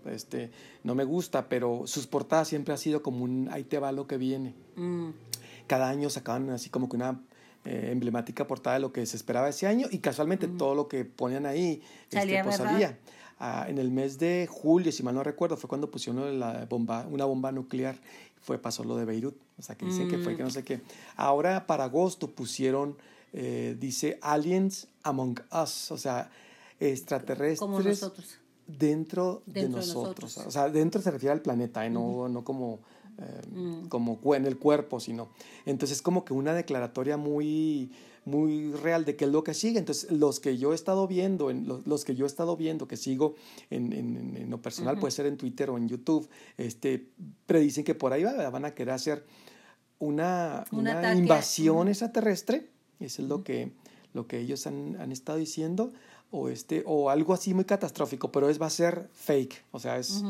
este, no me gusta, pero sus portadas siempre ha sido como un ahí te va lo que viene. Mm. Cada año sacaban así como que una eh, emblemática portada de lo que se esperaba ese año y casualmente todo lo que ponían ahí este, pues, salía en el mes de julio, si mal no recuerdo, fue cuando pusieron la bomba, una bomba nuclear, fue pasó lo de Beirut, o sea que dicen que fue que no sé qué. Ahora para agosto pusieron, eh, dice Aliens Among Us, o sea, extraterrestres. Como nosotros. Dentro, de, nosotros. O sea, dentro se refiere al planeta, ¿eh? no, no como, eh, mm. como en el cuerpo, sino. Entonces es como que una declaratoria muy muy real de qué es lo que sigue. Entonces, los que yo he estado viendo, en, los, que yo he estado viendo, que sigo en, en, en lo personal, puede ser en Twitter o en YouTube, este, predicen que por ahí van a querer hacer una, una invasión extraterrestre. Eso es lo que, lo que ellos han, han estado diciendo. o, este, o algo así muy catastrófico, pero es, va a ser fake, o sea, es...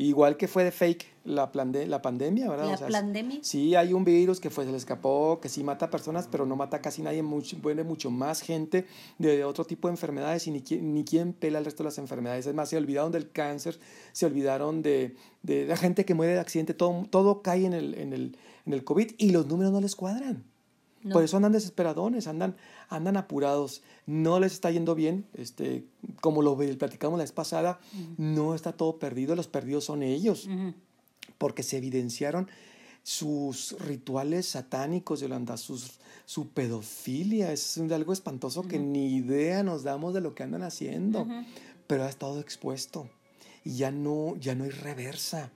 Igual que fue de fake la, la pandemia, ¿verdad? ¿La pandemia? Sí, hay un virus que fue, se le escapó, que sí mata personas, pero no mata casi nadie, mucho, muere mucho más gente de otro tipo de enfermedades y ni, ni quien pela el resto de las enfermedades. Es más, se olvidaron del cáncer, se olvidaron de, de la gente que muere de accidente, todo, todo cae en el, en, el, en el COVID y los números no les cuadran. Por eso andan desesperadones, andan, andan apurados, no les está yendo bien, este, como lo platicamos la vez pasada, no está todo perdido, los perdidos son ellos, porque se evidenciaron sus rituales satánicos, Yolanda, sus, su pedofilia, es algo espantoso que ni idea nos damos de lo que andan haciendo, pero ha estado expuesto y ya no, ya no hay reversa,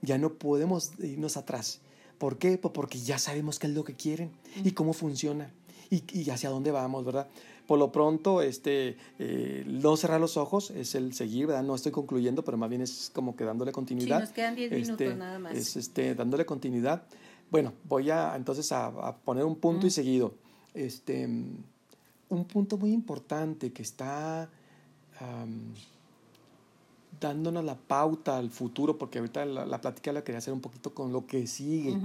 ya no podemos irnos atrás ¿Por qué? Pues porque ya sabemos qué es lo que quieren y cómo funciona y, y hacia dónde vamos, ¿verdad? Por lo pronto, este, eh, no cerrar los ojos es el seguir, ¿verdad? No estoy concluyendo, pero más bien es como que dándole continuidad. Sí, nos quedan 10 minutos este, nada más. Es este, dándole continuidad. Bueno, voy a entonces a, poner un punto y seguido. Este, un punto muy importante que está dándonos la pauta al futuro, porque ahorita la, plática la quería hacer un poquito con lo que sigue,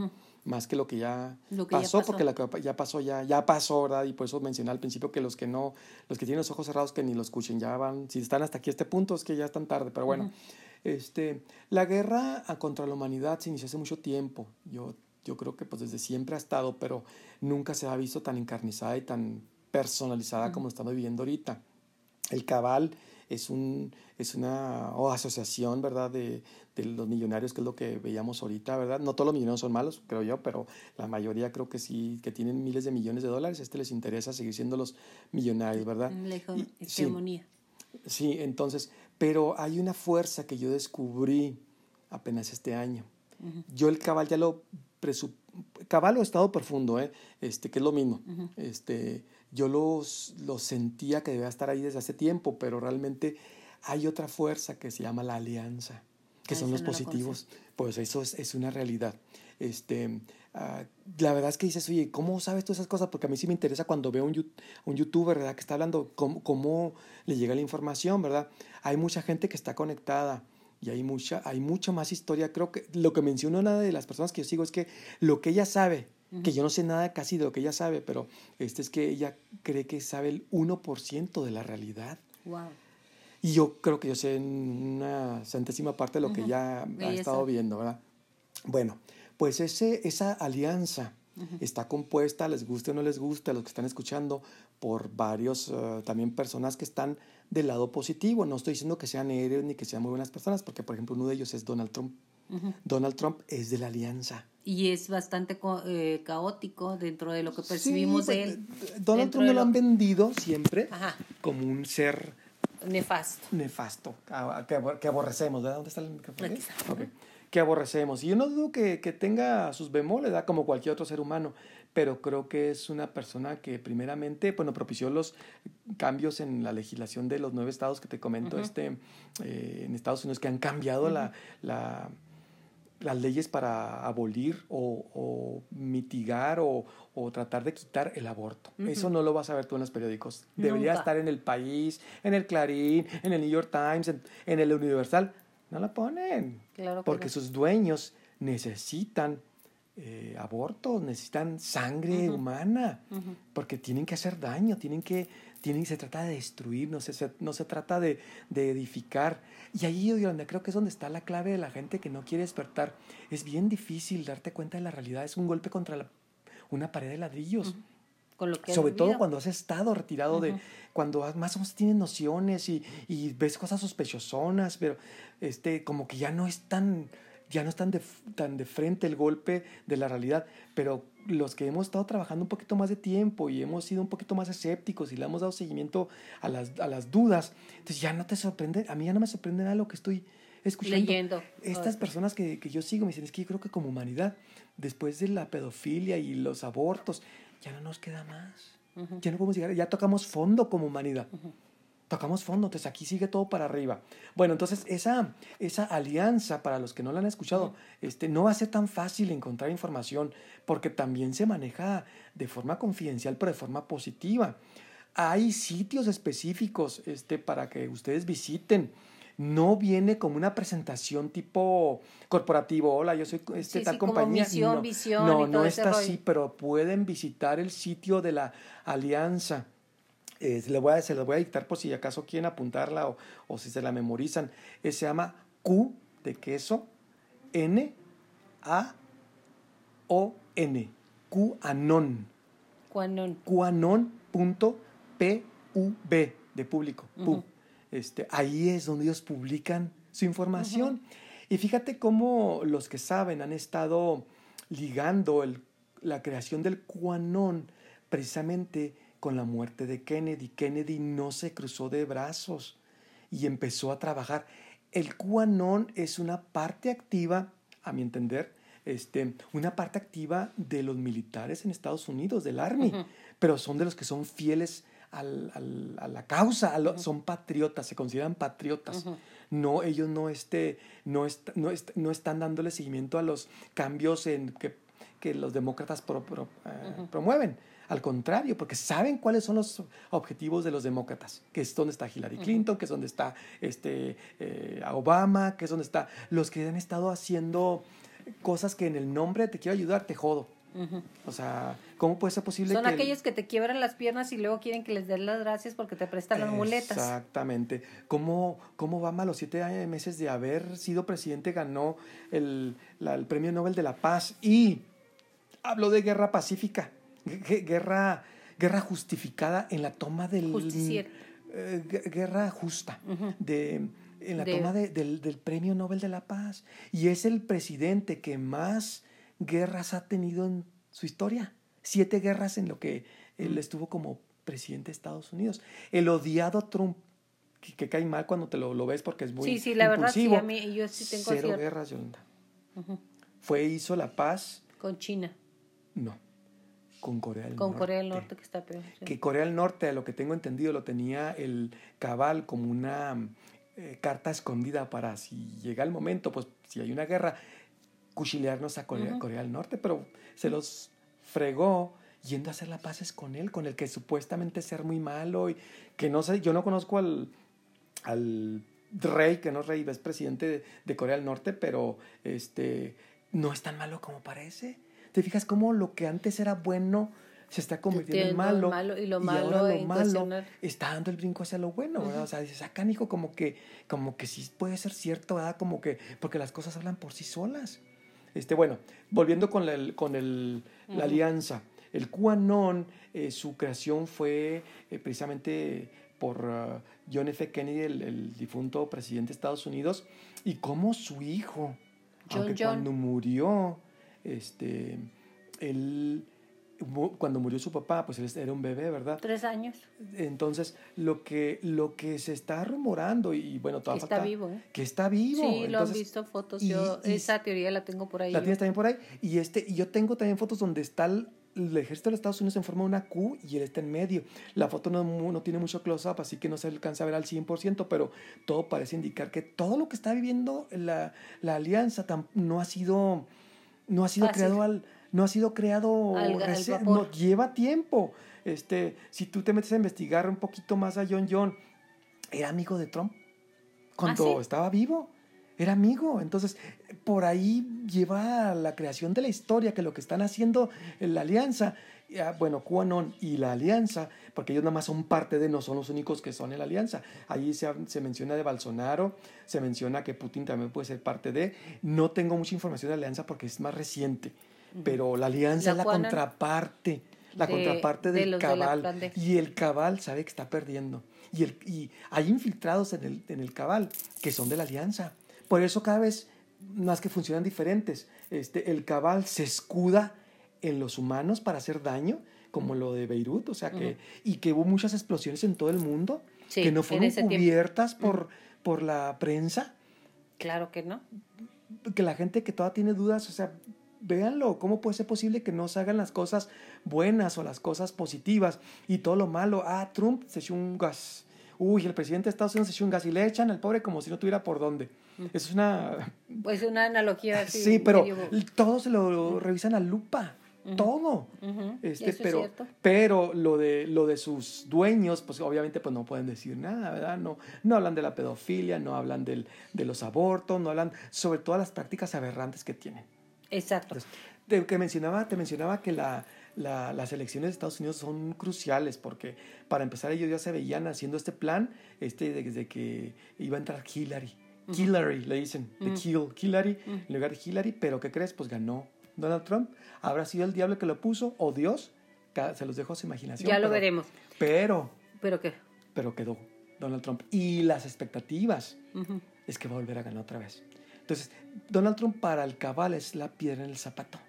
más que lo que ya, pasó, porque la que ya pasó ya, ya pasó, ¿verdad? Y por eso mencioné al principio que los que no, los que tienen los ojos cerrados que ni lo escuchen, ya van, si están hasta aquí a este punto es que ya están tarde, pero bueno, este, la guerra contra la humanidad se inició hace mucho tiempo, yo, yo creo que pues desde siempre ha estado, pero nunca se ha visto tan encarnizada y tan personalizada como estamos viviendo ahorita. El cabal es, un, es una asociación, ¿verdad?, de, de, los millonarios, que es lo que veíamos ahorita, ¿verdad? No todos los millonarios son malos, creo yo, pero la mayoría creo que sí, que tienen miles de millones de dólares, este les interesa seguir siendo los millonarios, ¿verdad? La hegemonía. Sí, entonces, pero hay una fuerza que yo descubrí apenas este año. Yo el cabal ya lo presup cabal o estado profundo, ¿eh? este, que es lo mismo. este, yo los, los sentía que debía estar ahí desde hace tiempo, pero realmente hay otra fuerza que se llama la alianza, que son los positivos. Pues eso es, es, una realidad. Este, ah, la verdad es que dices, oye, ¿cómo sabes tú esas cosas? Porque a mí sí me interesa cuando veo un, un youtuber, ¿verdad? Que está hablando, cómo, cómo le llega la información, ¿verdad? Hay mucha gente que está conectada y hay mucha, hay mucha más historia. Creo que lo que mencionó una de las personas que yo sigo es que lo que ella sabe que yo no sé nada casi de lo que ella sabe, pero este es que ella cree que sabe el 1% de la realidad. Wow. Y yo creo que yo sé una centésima parte de lo que ella ha estado viendo, ¿verdad? Bueno, pues ese, esa alianza está compuesta, les guste o no les guste, a los que están escuchando, por varios eh, también personas que están del lado positivo. No estoy diciendo que sean héroes ni que sean muy buenas personas, porque por ejemplo uno de ellos es Donald Trump. Donald Trump es de la alianza. Y es bastante eh, caótico dentro de lo que percibimos de él. Donald Trump lo han vendido siempre como un ser nefasto. Nefasto, que, aborrecemos. ¿Dónde está el micrófono? Que aborrecemos. Y yo no dudo que, que tenga sus bemoles, como cualquier otro ser humano, pero creo que es una persona que primeramente, bueno, propició los cambios en la legislación de los nueve estados que te comento, este, eh, en Estados Unidos, que han cambiado la, la las leyes para abolir o, mitigar o, tratar de quitar el aborto. Eso no lo vas a ver tú en los periódicos. Debería estar en el País, en el Clarín, en el New York Times, en, el Universal. No la ponen. porque sus dueños necesitan eh, abortos, necesitan sangre humana, porque tienen que hacer daño, tienen que tienen, se trata de destruir, no se, no se trata de, de edificar. Y ahí, Yolanda, creo que es donde está la clave de la gente que no quiere despertar. Es bien difícil darte cuenta de la realidad, es un golpe contra la, una pared de ladrillos. Con lo que Sobre todo cuando has estado retirado de, cuando más o menos tienes nociones y, y ves cosas sospechosonas, pero este, como que ya no es tan, ya no es tan de, tan de frente el golpe de la realidad, pero los que hemos estado trabajando un poquito más de tiempo y hemos sido un poquito más escépticos y le hemos dado seguimiento a las, a las dudas, entonces ya no te sorprende, a mí ya no me sorprende nada lo que estoy escuchando. Leyendo. Estas personas que, que yo sigo me dicen, es que yo creo que como humanidad, después de la pedofilia y los abortos, ya no nos queda más. Ya no podemos llegar, ya tocamos fondo como humanidad tocamos fondo, entonces aquí sigue todo para arriba. Bueno, entonces esa, esa alianza, para los que no la han escuchado, este, no va a ser tan fácil encontrar información porque también se maneja de forma confidencial, pero de forma positiva. hay sitios específicos este, para que ustedes visiten. No viene como una presentación tipo corporativo. Hola, yo soy este, Sí, tal sí, como compañía. misión, no, visión no, no está rollo. así, pero pueden visitar el sitio de la alianza. Eh, se, le voy a, se los voy a dictar por si acaso quieren apuntarla o, o si se la memorizan. Eh, se llama Q de queso, N, A, O, N. QAnon. Cuando QAnon.pub de público. pub. Ujú. este, ahí es donde ellos publican su información. Y fíjate cómo los que saben han estado ligando el- la creación del QAnon precisamente con la muerte de Kennedy. Kennedy no se cruzó de brazos y empezó a trabajar. El QAnon es una parte activa, a mi entender, este, una parte activa de los militares en Estados Unidos, del Army, pero son de los que son fieles al- al- a la causa, a lo- son patriotas, se consideran patriotas. No, ellos no, este, no, est- no, est- no están dándole seguimiento a los cambios en que, que los demócratas pro- pro- eh, promueven. Al contrario, porque saben cuáles son los objetivos de los demócratas, que es donde está Hillary Clinton, que es donde está este, eh, Obama, que es donde está los que han estado haciendo cosas que en el nombre te quiero ayudar, te jodo. O sea, ¿cómo puede ser posible Son que... el- aquellos que te quiebran las piernas y luego quieren que les den las gracias porque te prestan las muletas. Exactamente. ¿Cómo, cómo Obama a los siete meses de haber sido presidente ganó el, la- el Premio Nobel de la Paz y habló de guerra pacífica, guerra, guerra justificada en la toma del... Eh, gue- guerra justa. De, en la De- toma de- del, del Premio Nobel de la Paz. Y es el presidente que más guerras ha tenido en su historia. Siete guerras en lo que él estuvo como presidente de Estados Unidos. El odiado Trump, que, que cae mal cuando te lo, lo ves porque es muy Sí, sí, la verdad, sí, impulsivo. a mí- yo sí tengo Cero cierto- guerras, Yolanda. Ujú. Fue, hizo la paz, Con China, no, con Corea del con Norte. Corea del Norte que está peor. sí. que Corea del Norte, a lo que tengo entendido, lo tenía el Cabal como una eh, carta escondida para si llega el momento, pues si hay una guerra, cuchilearnos a Corea, Ujú. Corea del Norte, pero se los fregó yendo a hacer las paces con él, con el que supuestamente ser muy malo y que no sé, yo no conozco al, al rey, que no es rey, es presidente de, de Corea del Norte, pero este no es tan malo como parece. ¿Te fijas cómo lo que antes era bueno se está convirtiendo en malo? malo, y lo ahora malo lo en malo está dando el brinco hacia lo bueno, ¿verdad? O sea, dices, acá, hijo, como que, como que sí puede ser cierto, ¿verdad? Como que, porque las cosas hablan por sí solas. Este, bueno, volviendo con, el, con el, la alianza. El QAnon, eh, su creación fue eh, precisamente por ah, John F. Kennedy, el, el difunto presidente de Estados Unidos, y cómo su hijo, John aunque John. cuando murió, este, él, cuando murió su papá, pues él era un bebé, ¿verdad? Tres años. Entonces, lo que, lo que se está rumorando, y bueno, todavía Está falta- vivo, ¿eh? que está vivo. Sí, lo han visto fotos. y- yo y- esa teoría la tengo por ahí. La tienes también por ahí. Y, este, y yo tengo también fotos donde está el, el ejército de los Estados Unidos en forma de una Q y él está en medio. La foto no, no tiene mucho close-up, así que no se alcanza a ver al 100%, pero todo parece indicar que todo lo que está viviendo la, la alianza no ha sido, no ha sido Fácil. creado al no ha sido creado Al- al no, lleva tiempo. Este, si tú te metes a investigar un poquito más a John John, era amigo de Trump cuando ¿Ah, sí? estaba vivo. Era amigo. Entonces, por ahí lleva la creación de la historia, que lo que están haciendo en la alianza, bueno, QAnon y la alianza, porque ellos nada más son parte de, no son los únicos que son en la alianza. Ahí se, se menciona de Bolsonaro, se menciona que Putin también puede ser parte de. No tengo mucha información de la alianza porque es más reciente, pero la alianza La es la contraparte. La de- contraparte de del de cabal. y el cabal sabe que está perdiendo. Y, el, y hay infiltrados en el, en el cabal que son de la alianza. Por eso cada vez más que funcionan diferentes. Este, el cabal se escuda en los humanos para hacer daño, como lo de Beirut, o sea que, y que hubo muchas explosiones en todo el mundo Sí, que no fueron tiempo. cubiertas por, por la prensa, Claro que no. que la gente que todavía tiene dudas, o sea, véanlo, ¿cómo puede ser posible que no se hagan las cosas buenas o las cosas positivas y todo lo malo? Ah, Trump se echó un gas. Uy, el presidente de Estados Unidos se echó un gas y le echan al pobre como si no tuviera por dónde. Es una... Pues una analogía así. Sí, pero medio- todo se lo revisan a lupa. Todo. este, pero, pero lo de lo de sus dueños, pues obviamente pues no pueden decir nada, ¿verdad? No, no hablan de la pedofilia, no hablan del, de los abortos, no hablan sobre todas las prácticas aberrantes que tienen. Exacto. te, que mencionaba, te mencionaba que la, las elecciones de Estados Unidos son cruciales porque para empezar ellos ya se veían haciendo este plan este desde que iba a entrar Hillary. Hillary, le dicen, de kill, Hillary, en lugar de Hillary, pero ¿qué crees? Pues ganó Donald Trump. ¿Habrá sido el diablo que lo puso o Dios? Se los dejo a su imaginación. Ya lo veremos. Pero... ¿Pero qué? Pero quedó Donald Trump. Y las expectativas es que va a volver a ganar otra vez. Entonces, Donald Trump para el cabal es la piedra en el zapato,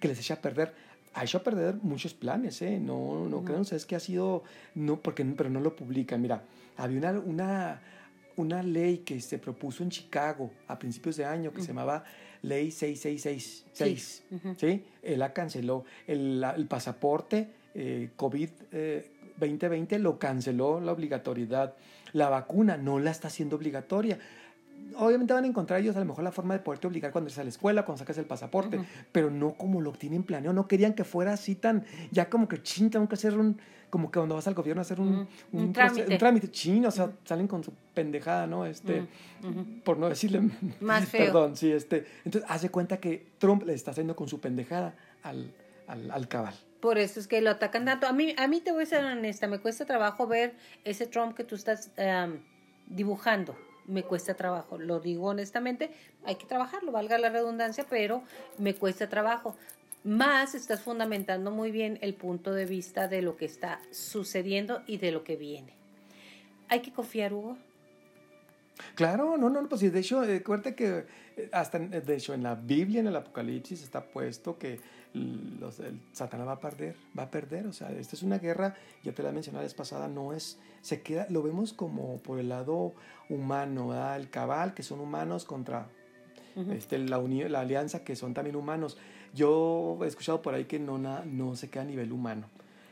que les echa a perder ha hecho a perder muchos planes, ¿eh? No, no creo, es que ha sido, no, porque, pero no lo publican. Mira, había una, una, una ley que se propuso en Chicago a principios de año que se llamaba Ley 6666, ¿sí? Él la canceló. El, el pasaporte eh, COVID 2020 eh, lo canceló la obligatoriedad. La vacuna no la está haciendo obligatoria obviamente van a encontrar ellos a lo mejor la forma de poderte obligar cuando estás a la escuela, cuando sacas el pasaporte, pero no como lo tienen planeado. No querían que fuera así tan, ya como que chin, tengo que hacer un, como que cuando vas al gobierno a hacer un, un, trámite. un trámite chin, o sea, salen con su pendejada, ¿no? Este, por no decirle más feo. Perdón, sí, este. Entonces, hace cuenta que Trump le está haciendo con su pendejada al, al, al cabal. Por eso es que lo atacan tanto. A mí, a mí te voy a ser honesta, me cuesta trabajo ver ese Trump que tú estás dibujando me cuesta trabajo, lo digo honestamente, hay que trabajarlo, valga la redundancia, pero me cuesta trabajo. Más estás fundamentando muy bien el punto de vista de lo que está sucediendo y de lo que viene. Hay que confiar, Hugo. Claro, no, no, pues de hecho, acuérdate que eh, hasta, de hecho, en la Biblia, en el Apocalipsis, está puesto que los, el Satanás va a perder, va a perder, o sea, esta es una guerra, ya te la mencioné la vez pasada, no es, se queda, lo vemos como por el lado humano, el cabal, que son humanos contra este, la, la alianza, que son también humanos. Yo he escuchado por ahí que no, no se queda a nivel humano.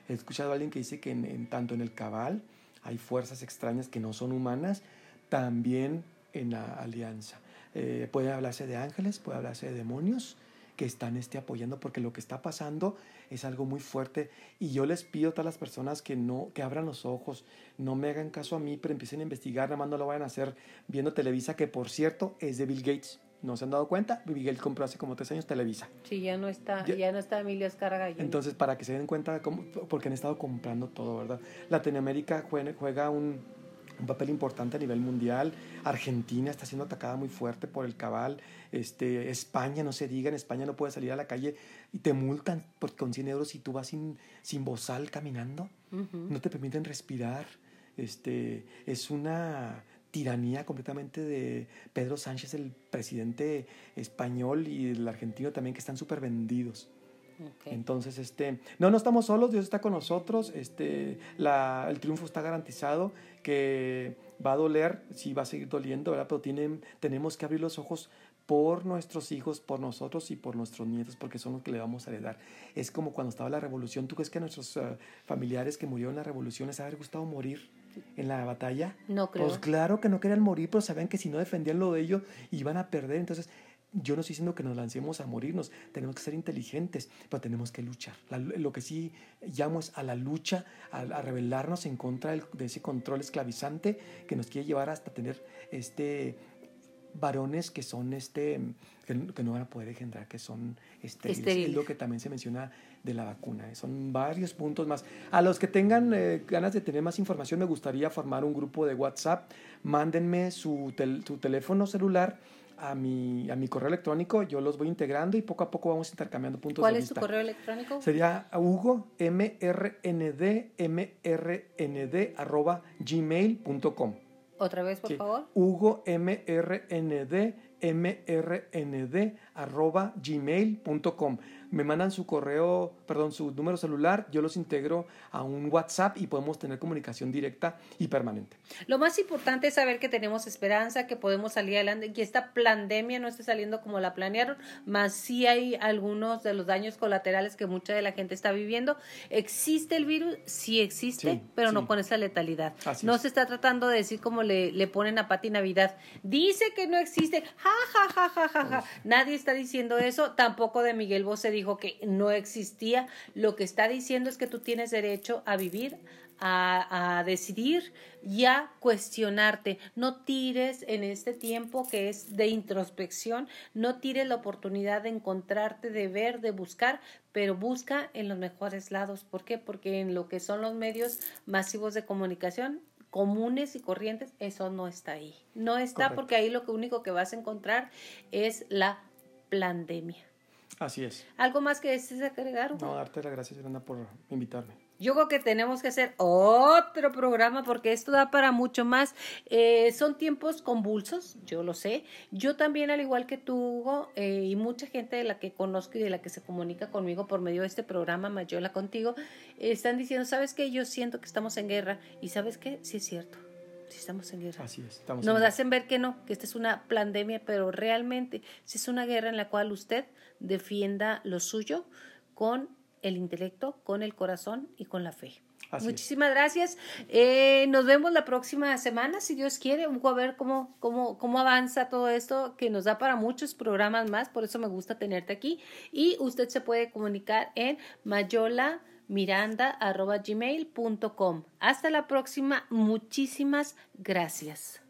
He escuchado a alguien que dice que en, tanto en el cabal hay fuerzas extrañas que no son humanas, también en la alianza. Eh, puede hablarse de ángeles, puede hablarse de demonios, que están este, apoyando porque lo que está pasando es algo muy fuerte y yo les pido a todas las personas que no que abran los ojos, no me hagan caso a mí, pero empiecen a investigar, nada más no lo vayan a hacer viendo Televisa que por cierto es de Bill Gates. ¿No se han dado cuenta? Bill Gates compró hace como tres años Televisa. Sí, ya no está, ya, no está Emilio Escarga. Entonces, para que se den cuenta, cómo, porque han estado comprando todo, ¿verdad? Latinoamérica juega un, un papel importante a nivel mundial. Argentina está siendo atacada muy fuerte por el cabal. Este, España, no se diga, en España no puedes salir a la calle y te multan porque con 100 euros si tú vas sin, sin bozal caminando. No te permiten respirar. Este, es una tiranía completamente de Pedro Sánchez, el presidente español y el argentino también, que están súper vendidos. Entonces, este, no, no estamos solos, Dios está con nosotros, este, la, el triunfo está garantizado, que va a doler, sí va a seguir doliendo, ¿verdad? Pero tienen, tenemos que abrir los ojos por nuestros hijos, por nosotros y por nuestros nietos, porque son los que le vamos a heredar. Es como cuando estaba la revolución, ¿tú crees que a nuestros eh, familiares que murieron en la revolución les habría gustado morir en la batalla? No creo. Pues claro que no querían morir, pero sabían que si no defendían lo de ellos iban a perder. Entonces, yo no estoy diciendo que nos lancemos a morirnos, tenemos que ser inteligentes, pero tenemos que luchar. lo que sí llamo es a la lucha, a, rebelarnos en contra de ese control esclavizante que nos quiere llevar hasta tener este varones que son este que, no van a poder engendrar, que son estériles. Es lo que también se menciona de la vacuna. ¿eh? Son varios puntos más. A los que tengan eh, ganas de tener más información, me gustaría formar un grupo de WhatsApp. Mándenme su, su teléfono celular a mi, a mi correo electrónico, yo los voy integrando y poco a poco vamos intercambiando puntos de vista. ¿Cuál es tu correo electrónico? Sería hugo mrnd mrnd arroba gmail.com. Otra vez, por favor. Hugo mrnd mrnd arroba gmail.com me mandan su correo, perdón, su número celular, yo los integro a un WhatsApp y podemos tener comunicación directa y permanente. Lo más importante es saber que tenemos esperanza, que podemos salir adelante, que esta pandemia no esté saliendo como la planearon, más sí hay algunos de los daños colaterales que mucha de la gente está viviendo. ¿Existe el virus? Sí existe, pero no con esa letalidad. no se está tratando de decir como le, le ponen a Pati Navidad. Dice que no existe. Ja, ja, ja, ja, ja, ja. Nadie está diciendo eso, tampoco de Miguel Bosé dijo que no existía. Lo que está diciendo es que tú tienes derecho a vivir, a, a, decidir y a cuestionarte. No tires en este tiempo que es de introspección, no tires la oportunidad de encontrarte, de ver, de buscar, pero busca en los mejores lados. ¿Por qué? Porque en lo que son los medios masivos de comunicación comunes y corrientes, eso no está ahí. No está porque ahí lo único que vas a encontrar es la pandemia. Así es. ¿Algo más que desees agregar? No, darte las gracias, Yolanda, por invitarme. Yo creo que tenemos que hacer otro programa porque esto da para mucho más. Eh, son tiempos convulsos, yo lo sé. Yo también, al igual que tú, Hugo, eh, y mucha gente de la que conozco y de la que se comunica conmigo por medio de este programa, Mayola Contigo, están diciendo, ¿sabes qué? Yo siento que estamos en guerra. ¿Y sabes qué? Sí es cierto. Sí estamos en guerra. Así es. Estamos Nos hacen ver que no, que esta es una pandemia, pero realmente si es una guerra en la cual usted defienda lo suyo con el intelecto, con el corazón y con la fe. Muchísimas gracias. Eh, nos vemos la próxima semana, si Dios quiere, a ver cómo, cómo, cómo avanza todo esto, que nos da para muchos programas más, por eso me gusta tenerte aquí. Y usted se puede comunicar en mayolamiranda.gmail.com. Hasta la próxima, muchísimas gracias.